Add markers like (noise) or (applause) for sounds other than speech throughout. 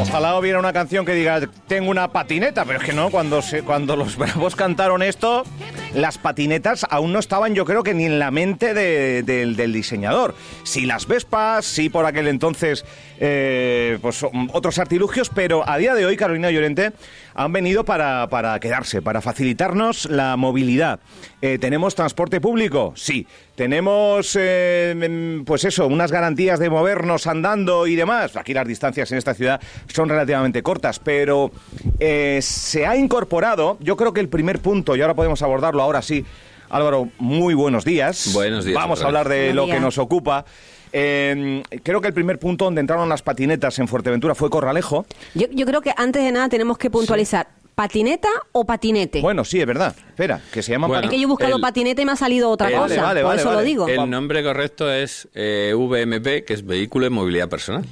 Ojalá hubiera una canción que diga tengo una patineta, pero es que no, cuando, se, cuando los (laughs) bravos cantaron esto, las patinetas aún no estaban yo creo que ni en la mente de- del- diseñador. Sí las Vespas, sí por aquel entonces eh, pues um, otros artilugios, pero a día de hoy Carolina Llorente han venido para, para quedarse, para facilitarnos la movilidad. Eh, ¿Tenemos transporte público? Sí. ¿Tenemos, eh, mm, pues eso, unas garantías de movernos andando y demás? Aquí las distancias en esta ciudad son relativamente cortas, pero se ha incorporado, yo creo que el primer punto, y ahora podemos abordarlo ahora sí, Álvaro, muy buenos días. Buenos días, Vamos a hablar de lo que nos ocupa. Eh, creo que el primer punto donde entraron las patinetas en Fuerteventura fue Corralejo. Yo, yo creo que antes de nada tenemos que puntualizar, ¿patineta o patinete? Bueno, sí, es verdad. Espera, que se llama Bueno, es que yo he buscado el- patinete y me ha salido otra el- cosa, Vale, vale, por eso vale. lo digo. El nombre correcto es eh, VMP, que es Vehículo de Movilidad Personal.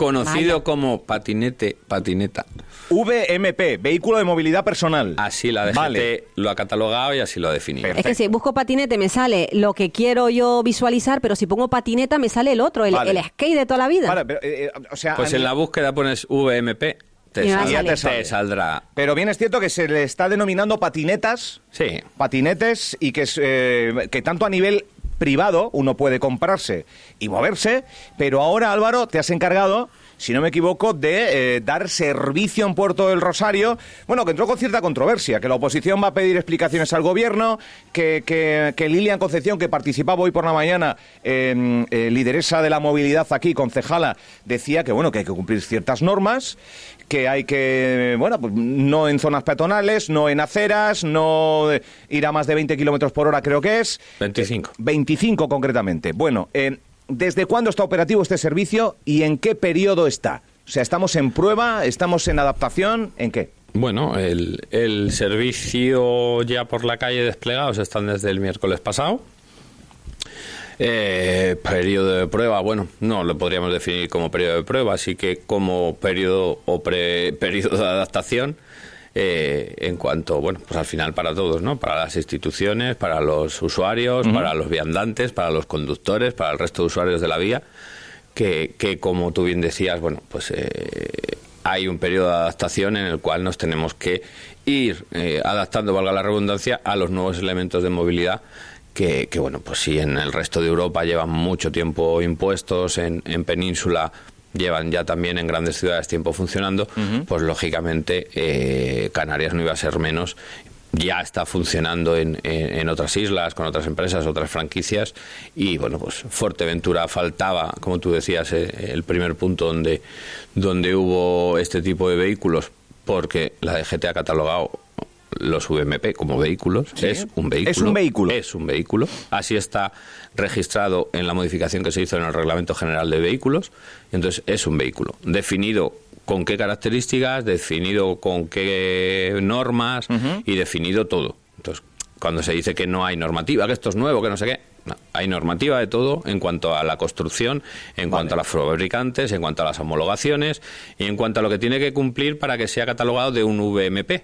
Conocido Vaya. como patinete, patineta. VMP, Vehículo de Movilidad Personal. Así la DGT Vale. lo ha catalogado y así lo ha definido. Perfecto. Es que si busco patinete me sale lo que quiero yo visualizar, pero si pongo patineta me sale el otro, el, Vale. el skate de toda la vida. Vale, pero, eh, eh, o sea, Pues en mí- la búsqueda pones VMP, te, salir. te sale. te saldrá. pero bien es cierto que se le está denominando patinetas, Sí. patinetes, y que, eh, que tanto a nivel privado uno puede comprarse y moverse, pero ahora Álvaro te has encargado, si no me equivoco, de eh, dar servicio en Puerto del Rosario, bueno, que entró con cierta controversia, que la oposición va a pedir explicaciones al gobierno, que, que, que Lilian Concepción, que participaba hoy por la mañana, eh, eh, lideresa de la movilidad aquí, concejala, decía que bueno, que hay que cumplir ciertas normas, que hay que, bueno, pues no en zonas peatonales, no en aceras, no eh, ir a más de 20 kilómetros por hora, creo que es. 25. 25 concretamente. Bueno, eh, ¿desde cuándo está operativo este servicio y en qué periodo está? O sea, ¿estamos en prueba? ¿Estamos en adaptación? ¿En qué? Bueno, el, servicio ya por la calle desplegados están desde el miércoles pasado. Eh, periodo de prueba, bueno, no lo podríamos definir como periodo de prueba, así que como periodo o pre- periodo de adaptación eh, en cuanto, bueno, pues al final para todos, ¿no? Para las instituciones, para los usuarios, para los viandantes, para los conductores, para el resto de usuarios de la vía, que, que como tú bien decías, bueno, pues eh, hay un periodo de adaptación en el cual nos tenemos que ir eh, adaptando, valga la redundancia, a los nuevos elementos de movilidad que, que, bueno, pues si en el resto de Europa llevan mucho tiempo impuestos, en, en península llevan ya también en grandes ciudades tiempo funcionando, pues lógicamente eh, Canarias no iba a ser menos. Ya está funcionando en, en- en otras islas, con otras empresas, otras franquicias. Y bueno, pues Fuerteventura faltaba, como tú decías, eh, el primer punto donde, donde hubo este tipo de vehículos, porque la DGT ha catalogado los VMP como vehículos. Sí. Es un vehículo. Es un vehículo. Es un vehículo. Así está registrado en la modificación que se hizo en el Reglamento General de Vehículos. Entonces, es un vehículo. Definido con qué características, definido con qué normas y definido todo. Entonces, cuando se dice que no hay normativa, que esto es nuevo, que no sé qué, no, hay normativa de todo en cuanto a la construcción, en cuanto a los fabricantes, en cuanto a las homologaciones y en cuanto a lo que tiene que cumplir para que sea catalogado de un VMP.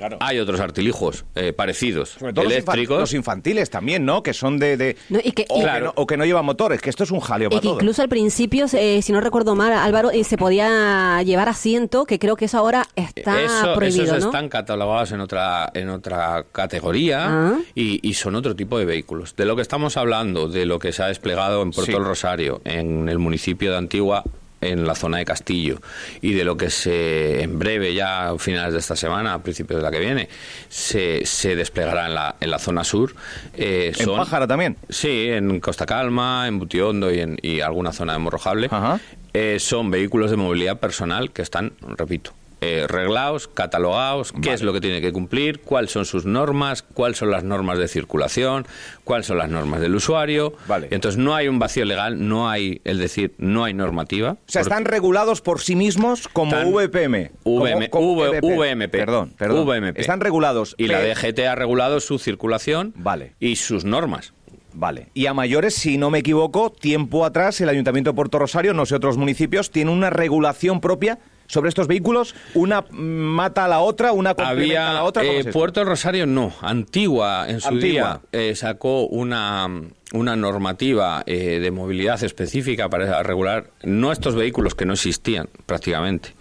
Claro. Hay otros artilijos eh, parecidos, Sobre todo eléctricos. los infantiles también, ¿no? Que son de... de- No, y que- o, y- que Claro. no, o que no llevan motores, que esto es un jaleo Y para que todo. incluso al principio, eh, si no recuerdo mal, Álvaro, eh, se podía llevar asiento, que creo que eso ahora está Eso- prohibido, esos ¿no? están catalogados en otra en otra categoría Ah. y, y son otro tipo de vehículos. De lo que estamos hablando, de lo que se ha desplegado en Puerto Sí. del Rosario, en el municipio de Antigua, en la zona de Castillo, y de lo que se en breve, ya a finales de esta semana, a principios de la que viene, se, se desplegará en la, en la zona sur. eh, ¿En son- Pájara también? Sí, en Costa Calma, en Butiondo y en y alguna zona de Morrojable. Ajá. Eh, son vehículos de movilidad personal que están, repito, eh, reglados, catalogados, qué es lo que tiene que cumplir, cuáles son sus normas, cuáles son las normas de circulación, cuáles son las normas del usuario. Vale. Entonces no hay un vacío legal, no hay, es decir, no hay normativa. O sea, están regulados por sí mismos como VPM. VM, como- como V- EVP. VMP. Perdón, perdón. VMP. Están regulados. Y la Pe- DGT ha regulado su circulación Vale. y sus normas. Vale. Y a mayores, si no me equivoco, tiempo atrás el Ayuntamiento de Puerto Rosario, no sé otros municipios, tiene una regulación propia sobre estos vehículos? ¿Una mata a la otra? ¿Una complementa Había, a la otra? ¿Cómo eh? Puerto Rosario no, Antigua en su Antigua. día eh, sacó una, una normativa eh, de movilidad específica para regular no estos vehículos que no existían prácticamente,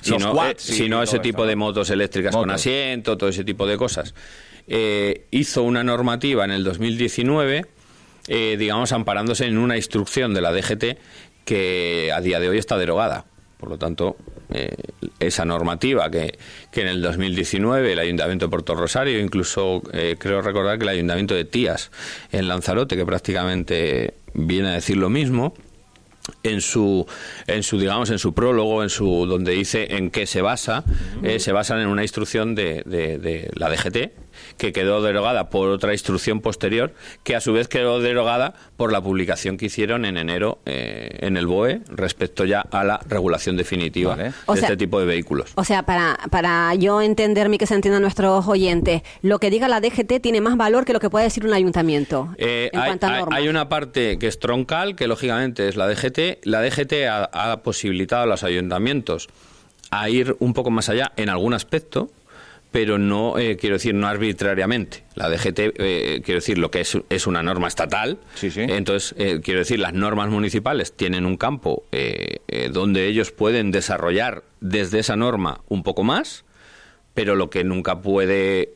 sino, quads eh, sino ese tipo de motos eléctricas con asiento, todo ese tipo de cosas. Eh, hizo una normativa en el 2019, eh, digamos, amparándose en una instrucción de la DGT que a día de hoy está derogada. Por lo tanto, eh, esa normativa que, que en el 2019 el Ayuntamiento de Puerto Rosario, incluso eh, creo recordar que el Ayuntamiento de Tías en Lanzarote, que prácticamente viene a decir lo mismo, en su en su digamos en su prólogo en su donde dice en qué se basa eh, se basan en una instrucción de, de- de la DGT que quedó derogada por otra instrucción posterior que a su vez quedó derogada por la publicación que hicieron en enero eh, en el BOE respecto ya a la regulación definitiva Vale. de O sea- este tipo de vehículos O sea, para, para yo entenderme y que se entiendan nuestros oyentes, lo que diga la DGT tiene más valor que lo que pueda decir un ayuntamiento Eh, en hay, cuanto a hay- normas. hay una parte que es troncal, que lógicamente es la DGT. La DGT ha, ha posibilitado a los ayuntamientos a ir un poco más allá en algún aspecto, pero no, eh, quiero decir, no arbitrariamente. La DGT, eh, quiero decir, lo que es, es una norma estatal. Sí, sí. Entonces, eh, quiero decir, las normas municipales tienen un campo eh, eh, donde ellos pueden desarrollar desde esa norma un poco más, pero lo que nunca puede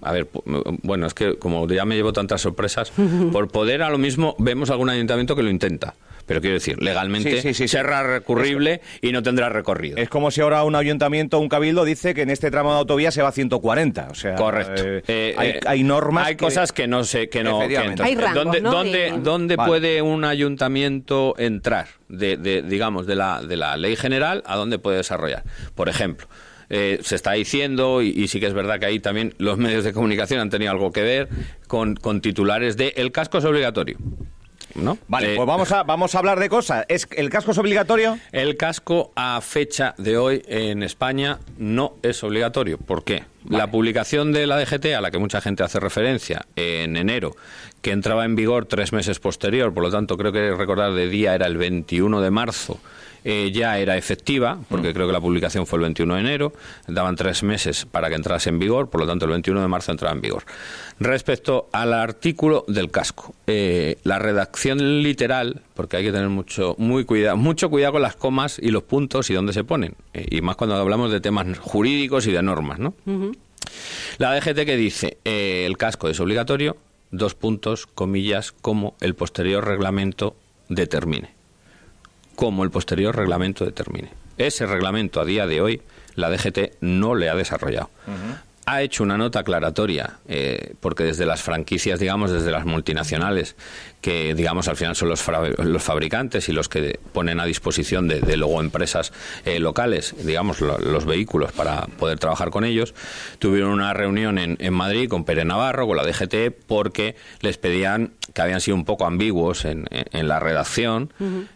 a ver, pu- bueno, es que como ya me llevo tantas sorpresas, (laughs) por poder a lo mismo vemos algún ayuntamiento que lo intenta. Pero quiero decir, legalmente Sí, sí, sí, sí. será recurrible y no tendrá recorrido. Es como si ahora un ayuntamiento o un cabildo dice que en este tramo de autovía se va a 140. O sea, Correcto. eh, Eh, hay, eh, hay normas. Hay cosas que no sé, que no. que entonces, Hay rangos, ¿Dónde, ¿no? dónde, de- dónde Vale. puede un ayuntamiento entrar de, de, digamos, de la, de la ley general a dónde puede desarrollar? Por ejemplo. eh, se está diciendo, y, y sí que es verdad que ahí también los medios de comunicación han tenido algo que ver, con, con titulares de el casco es obligatorio. ¿No? Vale, Eh, pues vamos a, vamos a hablar de cosas. ¿Es, ¿El casco es obligatorio? El casco a fecha de hoy en España no es obligatorio. ¿Por qué? La publicación de la DGT, a la que mucha gente hace referencia, en enero, que entraba en vigor tres meses posterior, por lo tanto creo que recordar de día era el 21 de marzo, eh, ya era efectiva, porque creo que la publicación fue el 21 de enero, daban tres meses para que entrase en vigor, por lo tanto el 21 de marzo entraba en vigor. Respecto al artículo del casco, eh, la redacción literal, porque hay que tener mucho, muy cuidado, mucho cuidado con las comas y los puntos y dónde se ponen, eh, y más cuando hablamos de temas jurídicos y de normas, ¿no? La DGT que dice, el casco es obligatorio, dos puntos, comillas, como el posterior reglamento determine. Como el posterior reglamento determine. Ese reglamento a día de hoy la DGT no le ha desarrollado. Ha hecho una nota aclaratoria, eh, porque desde las franquicias, digamos, desde las multinacionales, que digamos al final son los, los fabricantes y los que ponen a disposición de, de luego empresas eh, locales, digamos, lo- los vehículos para poder trabajar con ellos, tuvieron una reunión en, en Madrid con Pere Navarro, con la DGT, porque les pedían que habían sido un poco ambiguos en, en- en la redacción.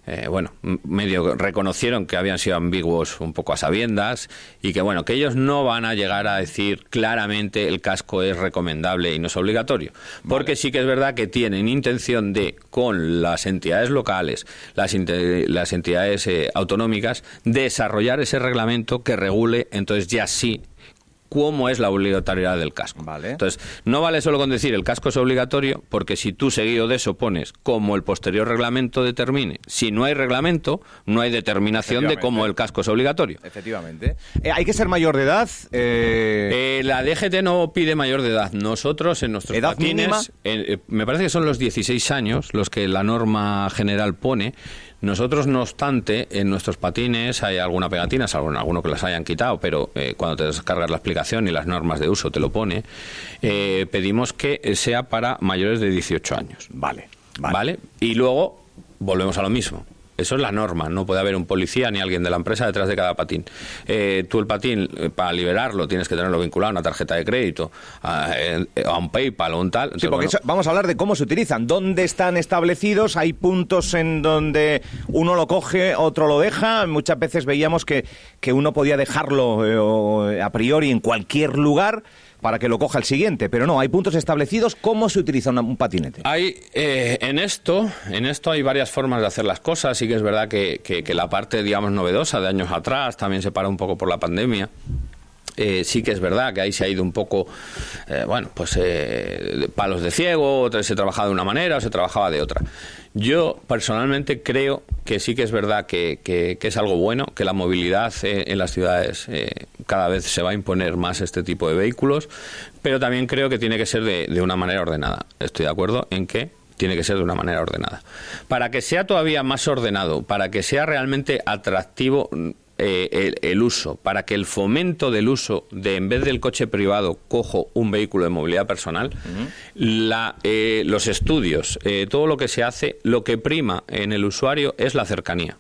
Eh, bueno, medio reconocieron que habían sido ambiguos un poco a sabiendas y que, bueno, que ellos no van a llegar a decir claramente el casco es recomendable y no es obligatorio. Porque sí que es verdad que tienen intención de, con las entidades locales, las, las entidades eh, autonómicas, desarrollar ese reglamento que regule, entonces ya sí cómo es la obligatoriedad del casco. Vale. Entonces, no vale solo con decir el casco es obligatorio, porque si tú seguido de eso pones como el posterior reglamento determine, si no hay reglamento, no hay determinación de cómo el casco es obligatorio. Efectivamente. Eh, ¿Hay que ser mayor de edad? Eh, Eh, la DGT no pide mayor de edad. Nosotros en nuestros ¿Edad patines, me parece que son los 16 años los que la norma general pone. Nosotros, no obstante, en nuestros patines hay alguna pegatina, salvo en alguno que las hayan quitado, pero eh, cuando te descargas la explicación y las normas de uso te lo pone, eh, pedimos que sea para mayores de 18 años. vale, Vale. vale. Y luego volvemos a lo mismo. Eso es la norma. No puede haber un policía ni alguien de la empresa detrás de cada patín. Eh, tú el patín, eh, para liberarlo, tienes que tenerlo vinculado a una tarjeta de crédito, a, eh, a un PayPal o un tal. Sí, porque bueno, vamos a hablar de cómo se utilizan, dónde están establecidos, hay puntos en donde uno lo coge, otro lo deja, muchas veces veíamos que, que uno podía dejarlo eh, a priori en cualquier lugar, para que lo coja el siguiente, pero no, hay puntos establecidos. ¿Cómo se utiliza un patinete? Hay eh, en esto, en esto hay varias formas de hacer las cosas. Sí que es verdad que, que- que la parte, digamos, novedosa de años atrás también se para un poco por la pandemia. Eh, sí que es verdad que ahí se ha ido un poco, eh, bueno, pues eh, palos de ciego, se trabajaba de una manera o se trabajaba de otra. Yo personalmente creo que sí que es verdad que, que- que es algo bueno, que la movilidad eh, en las ciudades cada vez se va a imponer más este tipo de vehículos, pero también creo que tiene que ser de, de una manera ordenada. Estoy de acuerdo en que tiene que ser de una manera ordenada. Para que sea todavía más ordenado, para que sea realmente atractivo eh, el, el uso, para que el fomento del uso de en vez del coche privado cojo un vehículo de movilidad personal, la, eh, los estudios, eh, todo lo que se hace, lo que prima en el usuario es la cercanía.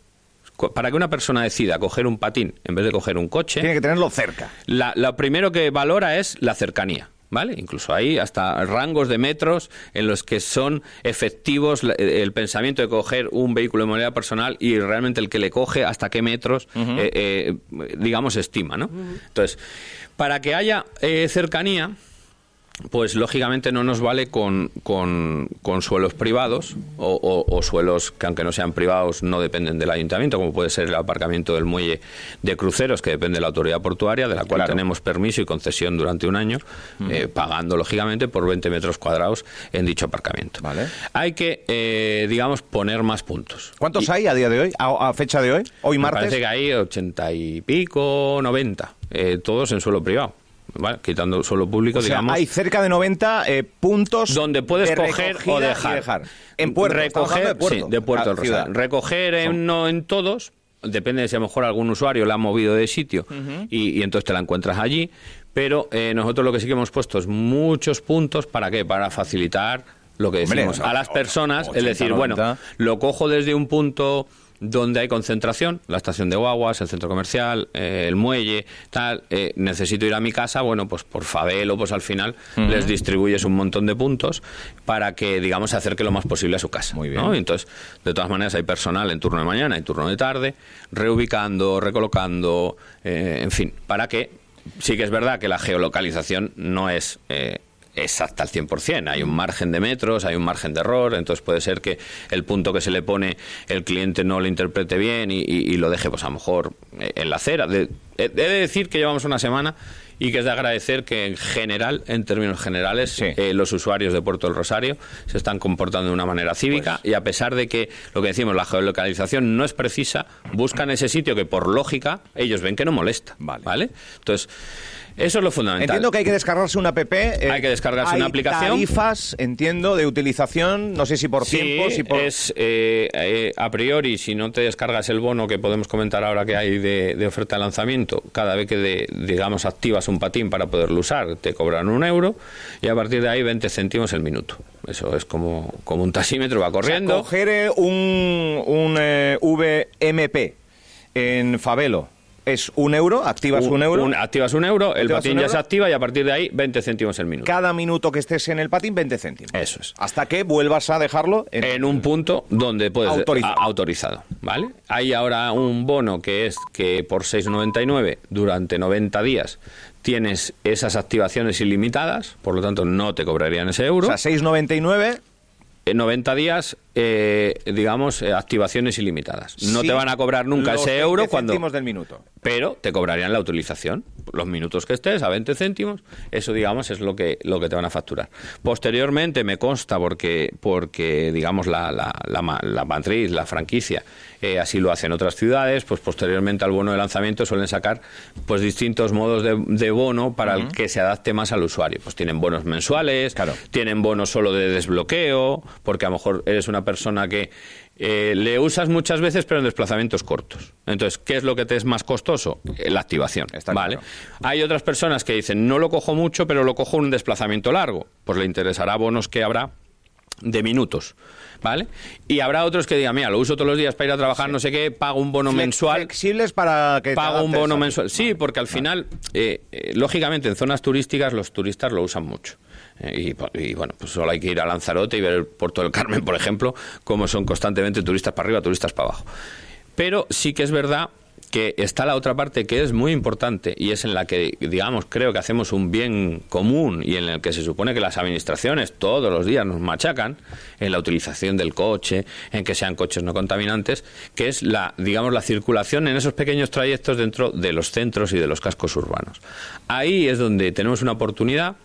Para que una persona decida coger un patín en vez de coger un coche, Tiene que tenerlo cerca. la, lo primero que valora es la cercanía. ¿Vale? Incluso hay hasta rangos de metros en los que son efectivos la- el pensamiento de coger un vehículo de movilidad personal y realmente el que le coge hasta qué metros, eh, eh, digamos, estima, ¿no? Entonces, para que haya eh, cercanía, pues lógicamente no nos vale con, con- con suelos privados o, o- o suelos que aunque no sean privados no dependen del ayuntamiento, como puede ser el aparcamiento del muelle de cruceros que depende de la autoridad portuaria, de la cual Claro. tenemos permiso y concesión durante un año, eh, pagando lógicamente por 20 metros cuadrados en dicho aparcamiento. Vale. Hay que, eh, digamos, poner más puntos. ¿Cuántos hay a día de hoy? ¿A, a fecha de hoy? ¿Hoy Me martes? parece que hay 80 y pico, 90, eh, todos en suelo privado. ¿Vale? Quitando suelo público, O sea, digamos. hay cerca de 90 eh, puntos donde puedes de coger o dejar. En puerto. Recoger, de puerto. sí, de puerto. Rosario. Recoger en- no en todos, depende de si a lo mejor algún usuario la ha movido de sitio y, y entonces te la encuentras allí. Pero eh, nosotros lo que sí que hemos puesto es muchos puntos. ¿Para qué? Para facilitar lo que decimos a las personas. 80, es decir, bueno, 90. lo cojo desde un punto donde hay concentración, la estación de guaguas, el centro comercial, eh, el muelle, tal, eh, necesito ir a mi casa, bueno, pues por Fabelo, pues al final les distribuyes un montón de puntos para que, digamos, se acerque lo más posible a su casa. Muy bien. Entonces, de todas maneras, hay personal en turno de mañana y turno de tarde, reubicando, recolocando, eh, en fin, para que sí que es verdad que la geolocalización no es... eh, exacta al 100%. Hay un margen de metros, hay un margen de error, entonces puede ser que el punto que se le pone el cliente no lo interprete bien y, y- y lo deje, pues a lo mejor eh, en la acera. De- He de decir que llevamos una semana y que es de agradecer que en general, en términos generales, Sí. eh, los usuarios de Puerto del Rosario se están comportando de una manera cívica Pues y a pesar de que lo que decimos, la geolocalización no es precisa, buscan ese sitio que por lógica ellos ven que no molesta. Vale. Entonces, eso es lo fundamental. Entiendo que hay que descargarse una app. eh, Hay que descargarse hay una aplicación. tarifas, entiendo, de utilización, no sé si por Sí, tiempo, si por... es eh, eh, a priori, si no te descargas el bono que podemos comentar ahora que hay de, de oferta de lanzamiento, cada vez que de- digamos activas un patín para poderlo usar, te cobran un euro y a partir de ahí 20 céntimos el minuto. Eso es como, como un taxímetro, va O sea, corriendo. coger eh, un, un eh, VMP en Fabelo es un euro, activas un, euro. un- activas un euro, el patín ya euro. se activa y a partir de ahí 20 céntimos el minuto. Cada minuto que estés en el patín, 20 céntimos. Eso es. Hasta que vuelvas a dejarlo en... en un punto donde puedes Autorizado. a- autorizado, ¿vale? Hay ahora un bono que es que por 6.99 durante 90 días tienes esas activaciones ilimitadas, por lo tanto no te cobrarían ese euro. O sea, 6,99 en 90 días, eh, digamos, eh, activaciones ilimitadas. No Sí, te van a cobrar nunca los ese 20 euro cuando céntimos del minuto. pero te cobrarían la utilización. Los minutos que estés a 20 céntimos, eso digamos es lo que, lo que te van a facturar. Posteriormente me consta porque, porque digamos la, la, la, ma- la matriz, la franquicia, eh, así lo hacen otras ciudades, pues posteriormente al bono de lanzamiento suelen sacar pues distintos modos de, de bono para el que se adapte más al usuario. Pues tienen bonos mensuales, Claro. tienen bonos solo de desbloqueo, porque a lo mejor eres una persona que eh, le usas muchas veces, pero en desplazamientos cortos. Entonces, ¿qué es lo que te es más costoso? Eh, La activación. Está ¿vale? claro. Hay otras personas que dicen, no lo cojo mucho, pero lo cojo en un desplazamiento largo. Pues le interesará bonos que habrá de minutos. ¿Vale? Y habrá otros que digan, mira, lo uso todos los días para ir a trabajar, no sé qué, pago un bono Flex- mensual Flexibles para que pago un bono mensual. Sí, porque al final, eh, eh, lógicamente, en zonas turísticas los turistas lo usan mucho. Eh, y, bueno, pues solo hay que ir a Lanzarote y ver el Puerto del Carmen, por ejemplo, como son constantemente turistas para arriba, turistas para abajo. Pero sí que es verdad que está la otra parte que es muy importante y es en la que, digamos, creo que hacemos un bien común y en el que se supone que las administraciones todos los días nos machacan en la utilización del coche, en que sean coches no contaminantes, que es la, digamos, la circulación en esos pequeños trayectos dentro de los centros y de los cascos urbanos. Ahí es donde tenemos una oportunidad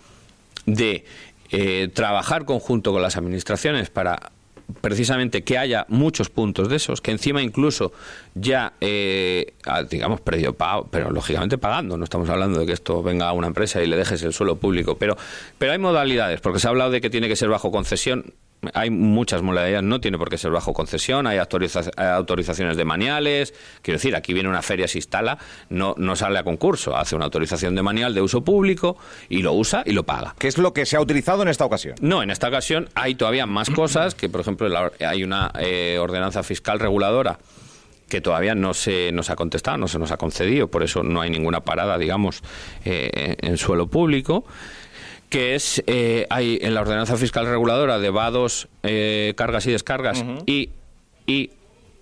de eh, trabajar conjunto con las administraciones para precisamente que haya muchos puntos de esos, que encima incluso ya, eh, digamos, predio pago, pero lógicamente pagando, no estamos hablando de que esto venga a una empresa y le dejes el suelo público, pero, pero hay modalidades, porque se ha hablado de que tiene que ser bajo concesión, hay muchas modalidades, no tiene por qué ser bajo concesión, hay autorizaciones de maniales, quiero decir, aquí viene una feria, se instala, no, no sale a concurso, hace una autorización de manial de uso público y lo usa y lo paga. ¿Qué es lo que se ha utilizado en esta ocasión? No, en esta ocasión hay todavía más cosas, que por ejemplo hay una eh, ordenanza fiscal reguladora que todavía no se nos ha contestado, no se nos ha concedido, por eso no hay ninguna parada, digamos, eh, en suelo público que es eh, hay en la ordenanza fiscal reguladora de vados, eh, cargas y descargas y, y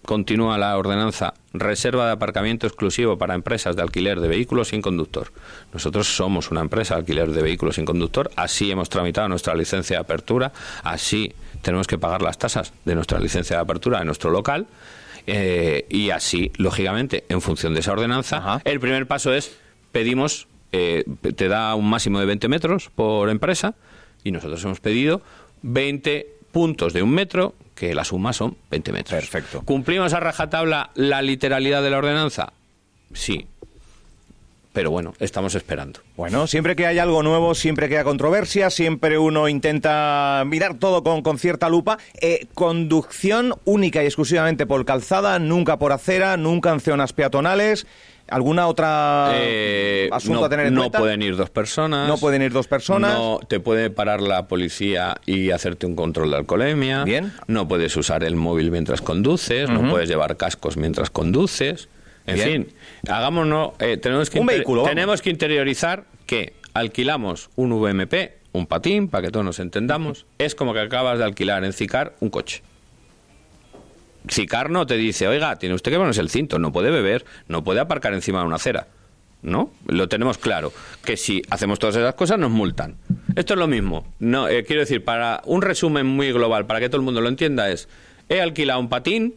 continúa la ordenanza reserva de aparcamiento exclusivo para empresas de alquiler de vehículos sin conductor. Nosotros somos una empresa de alquiler de vehículos sin conductor, así hemos tramitado nuestra licencia de apertura, así tenemos que pagar las tasas de nuestra licencia de apertura de nuestro local. Eh, y así, lógicamente, en función de esa ordenanza, el primer paso es pedimos eh, te da un máximo de 20 metros por empresa y nosotros hemos pedido 20 puntos de un metro, que la suma son 20 metros. Perfecto. ¿Cumplimos a rajatabla la literalidad de la ordenanza? Sí. Pero bueno, estamos esperando. Bueno, siempre que hay algo nuevo, siempre que hay controversia, siempre uno intenta mirar todo con, con cierta lupa. Eh, conducción única y exclusivamente por calzada, nunca por acera, nunca en zonas peatonales. ¿Alguna otra eh, asunto no, a tener en no cuenta? pueden ir dos personas. No pueden ir dos personas. No te puede parar la policía y hacerte un control de alcoholemia. Bien. No puedes usar el móvil mientras conduces. No puedes llevar cascos mientras conduces. En Bien. fin, hagámonos. eh, tenemos que Un vehículo, vamos. Tenemos que interiorizar que alquilamos un VMP, un patín, para que todos nos entendamos. Es como que acabas de alquilar en Cicar un coche. Cicar no te dice, oiga, tiene usted que ponerse el cinto, no puede beber, no puede aparcar encima de una acera. ¿No? Lo tenemos claro. Que si hacemos todas esas cosas nos multan. Esto es lo mismo. No, eh, quiero decir, para un resumen muy global, para que todo el mundo lo entienda, es he alquilado un patín,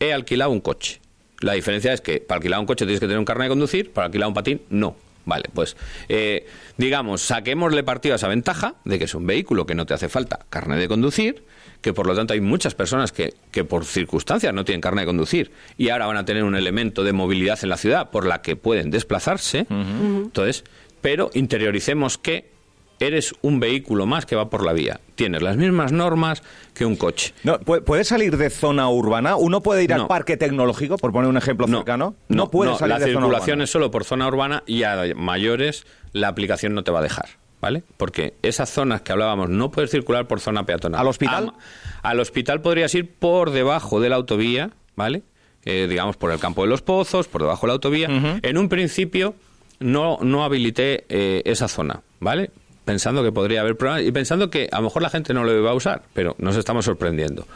he alquilado un coche. La diferencia es que para alquilar un coche tienes que tener un carnet de conducir, para alquilar un patín, no. Vale, pues eh, digamos, saquémosle partido a esa ventaja de que es un vehículo que no te hace falta carnet de conducir, que por lo tanto hay muchas personas que, que por circunstancias no tienen carnet de conducir y ahora van a tener un elemento de movilidad en la ciudad por la que pueden desplazarse. Entonces, pero interioricemos que eres un vehículo más que va por la vía. Tienes las mismas normas que un coche. No, ¿pu- ¿Puede salir de zona urbana? ¿Uno puede ir al No. parque tecnológico, por poner un ejemplo cercano? No, puede salir la de zona circulación urbana. es solo por zona urbana y a mayores la aplicación no te va a dejar, ¿vale? Porque esas zonas que hablábamos no puedes circular por zona peatonal. ¿Al hospital? A- al hospital podrías ir por debajo de la autovía, ¿vale? Eh, digamos por el campo de los pozos, por debajo de la autovía. En un principio no, no habilité eh, esa zona, ¿vale? Pensando que podría haber problemas y pensando que a lo mejor la gente no lo iba a usar, pero nos estamos sorprendiendo.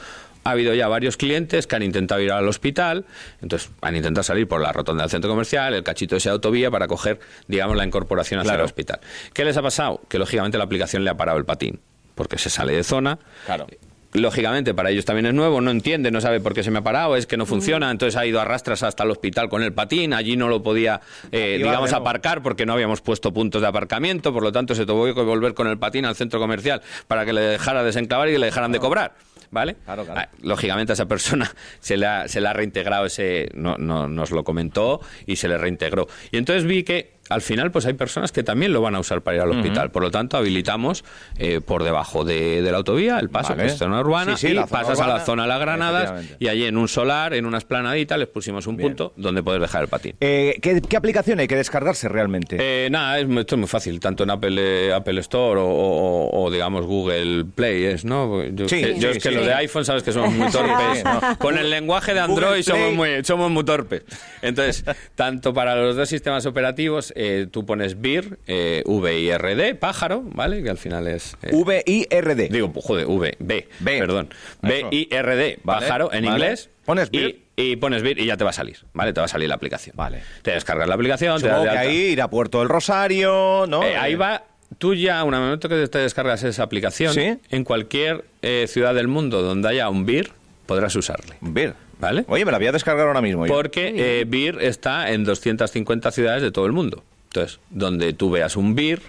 Ha habido ya varios clientes que han intentado ir al hospital, entonces han intentado salir por la rotonda del centro comercial, el cachito de esa autovía para coger, digamos, la incorporación hacia Claro. el hospital. ¿Qué les ha pasado? Que lógicamente la aplicación le ha parado el patín, porque se sale de zona. Claro. Lógicamente para ellos también es nuevo, no entiende, no sabe por qué se me ha parado, es que no funciona, entonces ha ido a rastras hasta el hospital con el patín, allí no lo podía, eh, digamos, aparcar porque no habíamos puesto puntos de aparcamiento, por lo tanto se tuvo que volver con el patín al centro comercial para que le dejara desenclavar y le dejaran de cobrar. ¿Vale? Claro, claro. Ah, Lógicamente a esa persona (laughs) se le ha, se le ha reintegrado ese, no, no- nos lo comentó y se le reintegró. Y entonces vi que al final pues hay personas que también lo van a usar para ir al hospital. Por lo tanto, habilitamos eh, por debajo de, de la autovía el paso Vale. que es zona urbana Sí, sí, y zona pasas a la zona de las granadas y allí en un solar, en una esplanadita, les pusimos un Bien. punto donde puedes dejar el patín. Eh, ¿qué, qué aplicación hay que descargarse realmente? Eh, nada, es, muy- esto es muy fácil, tanto en Apple, eh, Apple Store o, o- o, digamos Google Play es, ¿no? Yo, Sí, que- yo sí, es que sí. los de iPhone sabes que somos muy (laughs) torpes. (laughs) no. Con el lenguaje de Android somos muy, somos muy torpes. Entonces, tanto para los dos sistemas operativos eh, tú pones VIR, eh, V-I-R-D, pájaro, ¿vale? Que al final es... eh, V-I-R-D. Digo, pues, joder, V, B, B. perdón. B-I-R-D, Vale, pájaro, en vale. inglés. Pones y, BIR. y pones BIR y ya te va a salir, ¿vale? Te va a salir la aplicación. Vale. Te descargas la aplicación, te das Supongo de que ahí ir a Puerto del Rosario, ¿no? Eh, ahí va, tú ya, un momento que te descargas esa aplicación, ¿Sí? en cualquier eh, ciudad del mundo donde haya un BIR, podrás usarle. Vir. ¿Vale? Oye, me la voy a descargar ahora mismo. yo. Porque eh, BIR está en 250 ciudades de todo el mundo. Entonces, donde tú veas un BIR,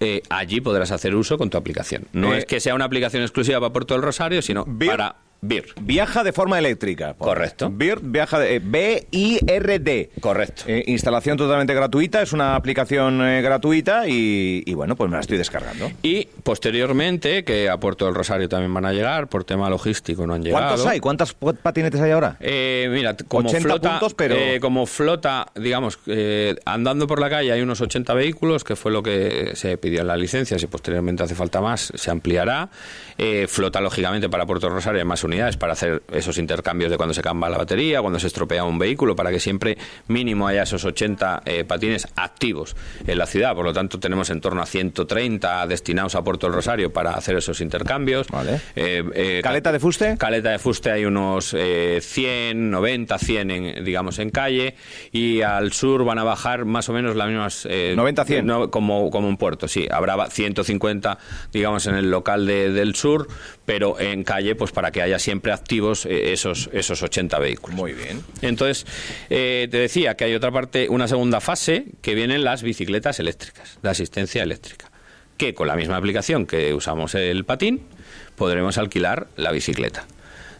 eh, allí podrás hacer uso con tu aplicación. No Eh, es que sea una aplicación exclusiva para Puerto del Rosario, sino para BIR. Viaja de forma eléctrica. Correcto. Vir viaja de... eh, B-I-R-D. Correcto. Eh, instalación totalmente gratuita, es una aplicación eh, gratuita y, y bueno, pues me la estoy descargando. Y posteriormente, que a Puerto del Rosario también van a llegar, por tema logístico no han llegado. ¿Cuántos hay? ¿Cuántas patinetes hay ahora? Eh, mira, como 80 flota, puntos, pero- como flota, digamos, andando por la calle hay unos 80 vehículos, que fue lo que se pidió en la licencia. Si posteriormente hace falta más, se ampliará. Flota, lógicamente, para Puerto Rosario hay más para hacer esos intercambios de cuando se cambia la batería, cuando se estropea un vehículo, para que siempre mínimo haya esos 80 eh, patines activos en la ciudad. Por lo tanto, tenemos en torno a 130 destinados a Puerto del Rosario para hacer esos intercambios. Vale. Eh, eh, ¿Caleta de fuste? Caleta de fuste hay unos eh, 100, 90, 100 en, digamos en calle y al sur van a bajar más o menos las mismas... eh, 90, 100. no, como, como en puerto, sí. Habrá va- 150 digamos en el local de- del sur, pero en calle pues para que haya siempre activos eh, esos, esos 80 vehículos. Muy bien. Entonces, eh, te decía que hay otra parte, una segunda fase, que vienen las bicicletas eléctricas, la asistencia eléctrica, que con la misma aplicación que usamos el patín, podremos alquilar la bicicleta.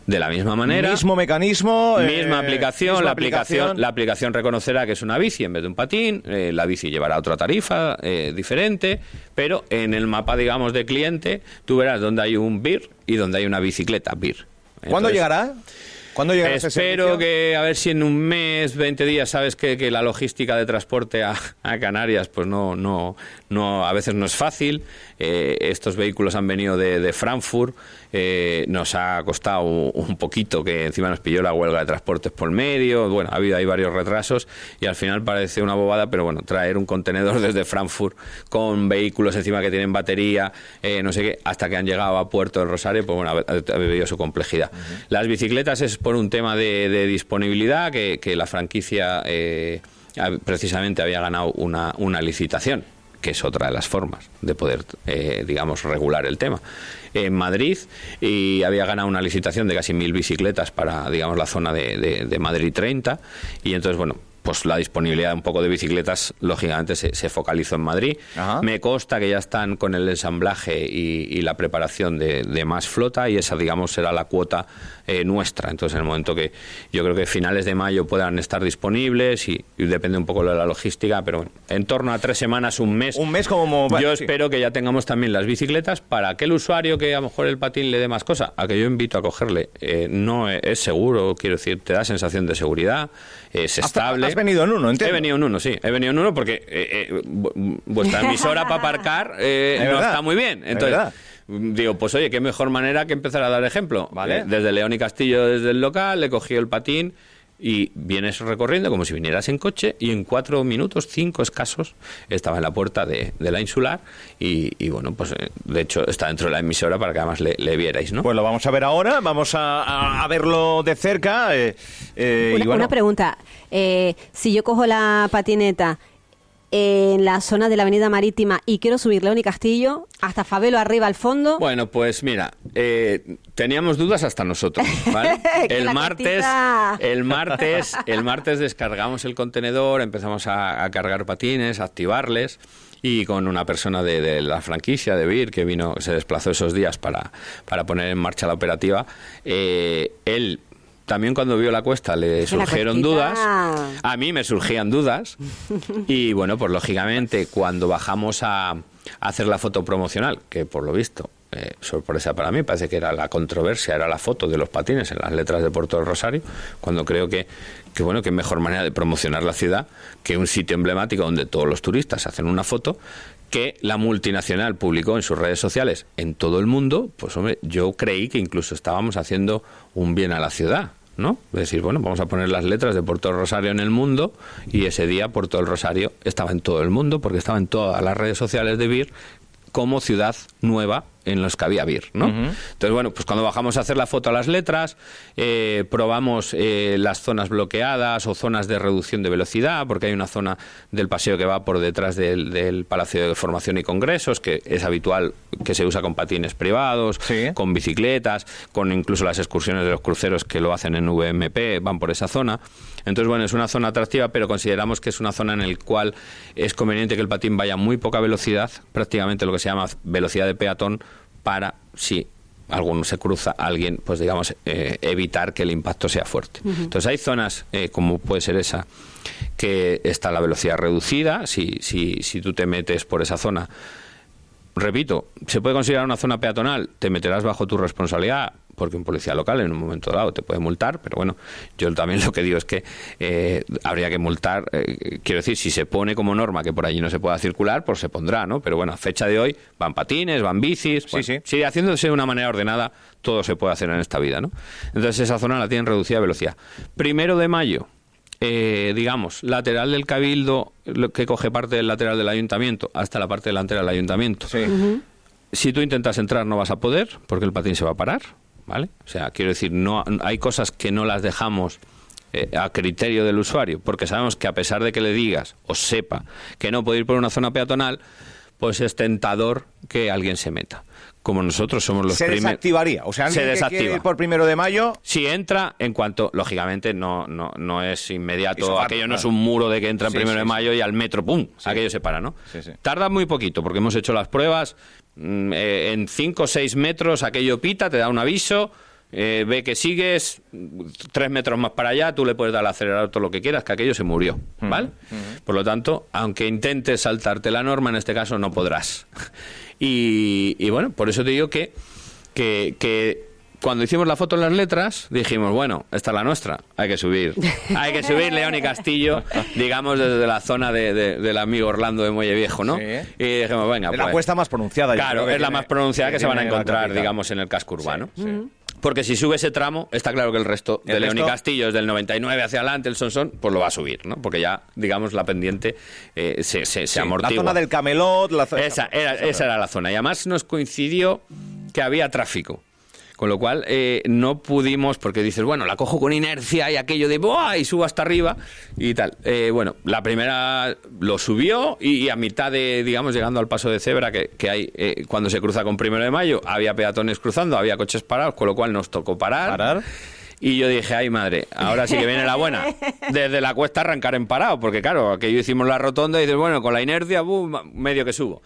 De la misma manera, Mismo mecanismo. eh, misma aplicación, misma la aplicación, la aplicación reconocerá que es una bici en vez de un patín, eh, la bici llevará otra tarifa eh, diferente, pero en el mapa, digamos, de cliente, tú verás dónde hay un BIR y dónde hay una bicicleta BIR. ¿Cuándo llegará? ¿Cuándo llegará Espero que, a ver si en un mes, 20 días, sabes que, que la logística de transporte a, a Canarias, pues no, no, no, a veces no es fácil. Eh, estos vehículos han venido de, de Frankfurt, eh, nos ha costado un poquito, que encima nos pilló la huelga de transportes por medio. Bueno, ha habido ahí varios retrasos y al final parece una bobada, pero bueno, traer un contenedor (laughs) desde Frankfurt con vehículos encima que tienen batería, eh, no sé qué, hasta que han llegado a Puerto del Rosario, pues bueno, ha, ha habido su complejidad. Las bicicletas es por un tema de, de disponibilidad, que, que la franquicia eh, precisamente había ganado una, una licitación que es otra de las formas de poder, eh, digamos, regular el tema. En Madrid y había ganado una licitación de casi mil bicicletas para, digamos, la zona de, de- de Madrid 30 y entonces, bueno, pues la disponibilidad un poco de bicicletas, lógicamente, se, se focalizó en Madrid. Ajá. Me consta que ya están con el ensamblaje y, y la preparación de, de más flota y esa, digamos, será la cuota eh, nuestra. Entonces, en el momento que yo creo que finales de mayo puedan estar disponibles y, y depende un poco de la logística, pero bueno, en torno a tres semanas, un mes. Un mes como... bueno, Yo sí. espero que ya tengamos también las bicicletas para aquel usuario que a lo mejor el patín le dé más cosa, a que yo invito a cogerle. Eh, no es, es seguro, quiero decir, te da sensación de seguridad, es estable. has venido en uno, entiendo. He venido en uno, sí. He venido en uno porque eh, eh, vu- vuestra emisora para aparcar eh, no verdad, está muy bien. es Entonces. Digo, pues oye, qué mejor manera que empezar a dar ejemplo. Vale. Eh, desde León y Castillo, desde el local, le cogí el patín y vienes recorriendo como si vinieras en coche y en cuatro minutos, cinco escasos, estaba en la puerta de, de la insular y, y, bueno, pues eh, de hecho está dentro de la emisora para que además le, le vierais, ¿no? Pues lo vamos a ver ahora, vamos a, a- a verlo de cerca. eh, eh, Una, y bueno, una pregunta. Eh, si yo cojo la patineta en la zona de la Avenida Marítima y quiero subir León y Castillo hasta Fabelo arriba al fondo, Bueno, pues mira, eh, teníamos dudas hasta nosotros, (laughs) el martes, el martes, el martes descargamos el contenedor, empezamos a, a cargar patines, a activarles y con una persona de, de la franquicia de BIR que vino, se desplazó esos días para, para poner en marcha la operativa, eh, él también cuando vio la cuesta le surgieron dudas. A mí me surgían dudas (laughs) y bueno, pues lógicamente cuando bajamos a, a hacer la foto promocional, que por lo visto, eh, sorpresa para mí, parece que era la controversia, era la foto de los patines en las letras de Puerto del Rosario, cuando creo que, que bueno, que mejor manera de promocionar la ciudad que un sitio emblemático donde todos los turistas hacen una foto que la multinacional publicó en sus redes sociales en todo el mundo, pues hombre, yo creí que incluso estábamos haciendo un bien a la ciudad ¿no? Es decir, bueno, vamos a poner las letras de Puerto del Rosario en el mundo y ese día Puerto del Rosario estaba en todo el mundo porque estaba en todas las redes sociales de BIR como ciudad nueva en los que había BIR, ¿no? Entonces, bueno, pues cuando bajamos a hacer la foto a las letras, eh, probamos eh, las zonas bloqueadas o zonas de reducción de velocidad, porque hay una zona del paseo que va por detrás del, del Palacio de Formación y Congresos, que es habitual que se usa con patines privados, Sí. con bicicletas, con incluso las excursiones de los cruceros que lo hacen en VMP, van por esa zona. Entonces, bueno, es una zona atractiva, pero consideramos que es una zona en la cual es conveniente que el patín vaya a muy poca velocidad, prácticamente lo que se llama velocidad de peatón, para si alguno se cruza alguien, pues digamos, eh, evitar que el impacto sea fuerte. Entonces hay zonas, eh, como puede ser esa, que está la velocidad reducida, si, si, si tú te metes por esa zona, repito, se puede considerar una zona peatonal, te meterás bajo tu responsabilidad, porque un policía local en un momento dado te puede multar, pero bueno, yo también lo que digo es que eh, habría que multar, eh, quiero decir, si se pone como norma que por allí no se pueda circular, pues se pondrá, ¿no? Pero bueno, a fecha de hoy van patines, van bicis, bueno, sí. si haciéndose de una manera ordenada, todo se puede hacer en esta vida, ¿no? Entonces esa zona la tienen reducida de velocidad. Primero de mayo, eh, digamos, lateral del cabildo, lo que coge parte del lateral del ayuntamiento, hasta la parte delantera del ayuntamiento. Sí. Si tú intentas entrar no vas a poder, porque el patín se va a parar, ¿vale? O sea, quiero decir, no hay cosas que no las dejamos eh, a criterio del usuario, porque sabemos que a pesar de que le digas o sepa que no puede ir por una zona peatonal, pues es tentador que alguien se meta. Como nosotros somos los se primeros. desactivaría. O sea, Se desactiva. ir por primero de mayo. Si entra, en cuanto, lógicamente, no, no, no es inmediato, aquello no es un muro de que entra en Sí, primero sí, de mayo y al metro, ¡pum! Aquello se para, ¿no? Sí. Tarda muy poquito, porque hemos hecho las pruebas, en 5 o 6 metros aquello pita, te da un aviso, eh, ve que sigues, mm, tres metros más para allá, tú le puedes dar al acelerador todo lo que quieras, que aquello se murió, ¿vale? Por lo tanto, aunque intentes saltarte la norma, en este caso no podrás. (laughs) y, y bueno, por eso te digo que, que, que cuando hicimos la foto en las letras, dijimos, bueno, esta es la nuestra, hay que subir. Hay que subir León y Castillo, digamos, desde la zona de, de- del amigo Orlando de Muelle Viejo, ¿no? Sí. Y dijimos, venga, Es la pues... apuesta más pronunciada. Claro, es la tiene- más pronunciada que, se van a la encontrar, digamos, en el casco urbano. Sí, sí. Porque si sube ese tramo, está claro que el resto de El León y Castillo, desde el 99 hacia adelante, el Sonsón, pues lo va a subir, ¿no? Porque ya, digamos, la pendiente eh, se, se, se Sí, la amortigua. zona del Camelot, la zona... Esa era, esa era la zona. Y además nos coincidió que había tráfico. Con lo cual eh, no pudimos, porque dices, bueno, la cojo con inercia y aquello de ¡buah! y subo hasta arriba y tal. Eh, bueno, la primera lo subió y, y a mitad de, digamos, llegando al paso de cebra que, que hay eh, cuando se cruza con primero de mayo, había peatones cruzando, había coches parados, con lo cual nos tocó parar. Parar. Y yo dije, ay madre, ahora sí que viene la buena. (laughs) Desde la cuesta arrancar en parado, porque claro, aquello hicimos la rotonda y dices, bueno, con la inercia, boom, medio que subo.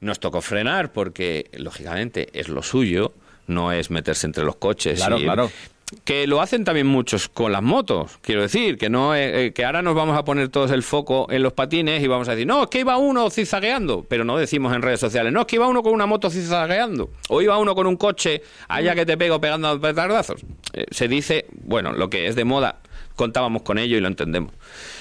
Nos tocó frenar porque, lógicamente, es lo suyo, no es meterse entre los coches. Claro, y- claro. Que lo hacen también muchos con las motos, quiero decir, que no eh, que ahora nos vamos a poner todos el foco en los patines y vamos a decir, no, es que iba uno zigzagueando, pero no decimos en redes sociales, no, es que iba uno con una moto zigzagueando, o iba uno con un coche allá que te pego pegando petardazos. Eh, se dice, bueno, lo que es de moda, contábamos con ello y lo entendemos.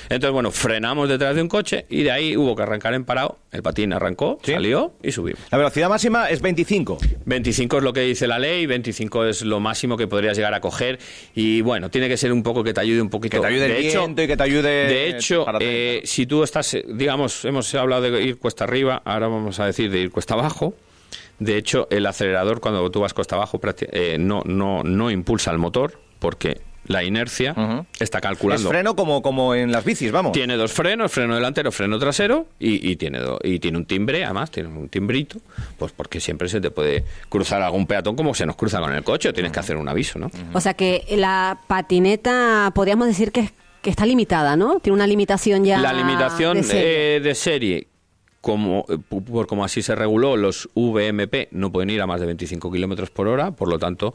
Entonces, bueno, frenamos detrás de un coche y de ahí hubo que arrancar en parado, el patín arrancó, Sí. salió y subimos. La velocidad máxima es 25. 25 es lo que dice la ley, 25 es lo máximo que podrías llegar a coger y bueno, tiene que ser un poco que te ayude un poquito. Que te ayude de el hecho, viento y que te ayude... de hecho, eh, si tú estás, eh, digamos, hemos hablado de ir cuesta arriba, ahora vamos a decir de ir cuesta abajo. De hecho, el acelerador cuando tú vas cuesta abajo eh, no, no, no impulsa el motor porque la inercia está es calculando. freno como, como en las bicis, vamos. Tiene dos frenos, freno delantero, freno trasero y, y tiene do- y tiene un timbre, además, tiene un timbrito, pues porque siempre se te puede cruzar algún peatón como se nos cruza con el coche, o tienes que hacer un aviso, ¿no? O sea que la patineta, podríamos decir que, que está limitada, ¿no? Tiene una limitación ya. La limitación de serie. eh, de serie, como, eh, por como así se reguló, los VMP no pueden ir a más de 25 kilómetros por hora, por lo tanto,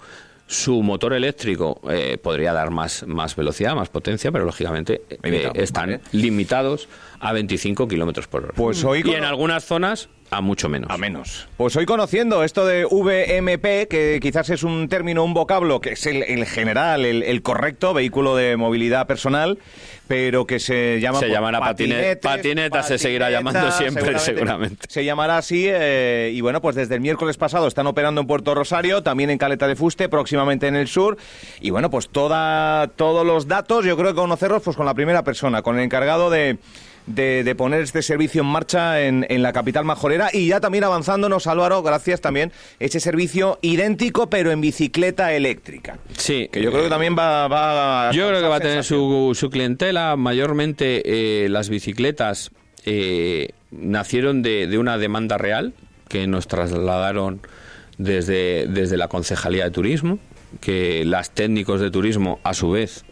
su motor eléctrico eh, podría dar más, más velocidad, más potencia, pero lógicamente eh, están vale. limitados a 25 kilómetros por hora. Pues hoy y en algunas zonas a mucho menos. A menos. Pues hoy conociendo esto de VMP, que quizás es un término, un vocablo que es el, el general, el, el correcto, vehículo de movilidad personal, pero que se llama Se pues, llamará patine- patinete, patineta, se seguirá llamando siempre, seguramente. Se llamará así eh, y bueno, pues desde el miércoles pasado están operando en Puerto Rosario, también en Caleta de Fuste, próximamente en el sur y bueno, pues toda, todos los datos yo creo que conocerlos pues con la primera persona, con el encargado de... De, de poner este servicio en marcha en, en la capital majorera y ya también avanzándonos, Álvaro, gracias también, ese servicio idéntico pero en bicicleta eléctrica. Sí, Que yo creo que también va, va a Yo creo que va a tener su, su clientela. Mayormente eh, las bicicletas eh, nacieron de, de una demanda real que nos trasladaron desde, desde la Concejalía de Turismo, que las técnicos de turismo a su vez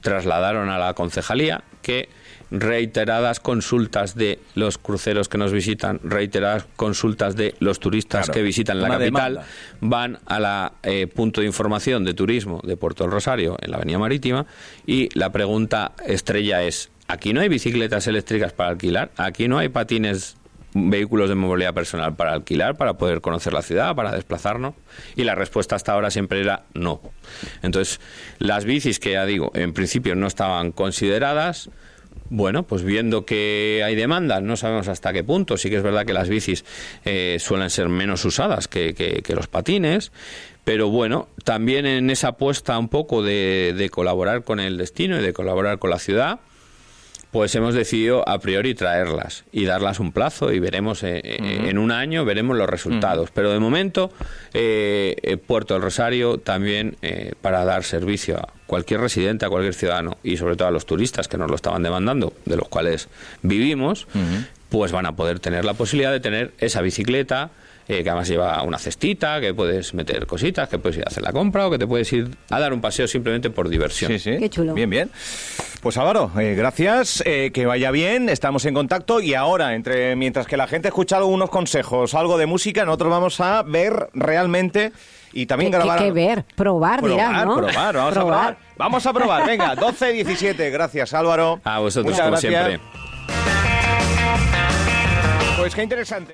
trasladaron a la concejalía, que reiteradas consultas de los cruceros que nos visitan, reiteradas consultas de los turistas Claro, que visitan la capital, demanda. van a la eh, punto de información de turismo de Puerto del Rosario, en la Avenida Marítima, y la pregunta estrella es, ¿aquí no hay bicicletas eléctricas para alquilar? ¿Aquí no hay patines, vehículos de movilidad personal para alquilar, para poder conocer la ciudad, para desplazarnos? Y la respuesta hasta ahora siempre era no. Entonces, las bicis que ya digo, en principio no estaban consideradas, bueno, pues viendo que hay demanda, no sabemos hasta qué punto. Sí que es verdad que las bicis eh, suelen ser menos usadas que, que- que los patines, pero bueno, también en esa apuesta un poco de, de colaborar con el destino y de colaborar con la ciudad, pues hemos decidido a priori traerlas y darlas un plazo y veremos eh, eh, en un año veremos los resultados. Pero de momento eh, eh, Puerto del Rosario también eh, para dar servicio a cualquier residente, a cualquier ciudadano y sobre todo a los turistas que nos lo estaban demandando, de los cuales vivimos, pues van a poder tener la posibilidad de tener esa bicicleta. Eh, que además lleva una cestita, que puedes meter cositas, que puedes ir a hacer la compra o que te puedes ir a dar un paseo simplemente por diversión. Sí, sí. Qué chulo. Bien, bien. Pues Álvaro, eh, gracias, eh, que vaya bien, estamos en contacto y ahora, entre mientras que la gente escucha algunos consejos, algo de música, nosotros vamos a ver realmente y también ¿Qué, grabar... qué- qué ver? Probar, Probar, dirás, ¿no? probar, vamos a probar. Vamos a probar, venga, (laughs) 12 17, gracias Álvaro. A vosotros, Muchas como gracias. siempre. Pues qué interesante.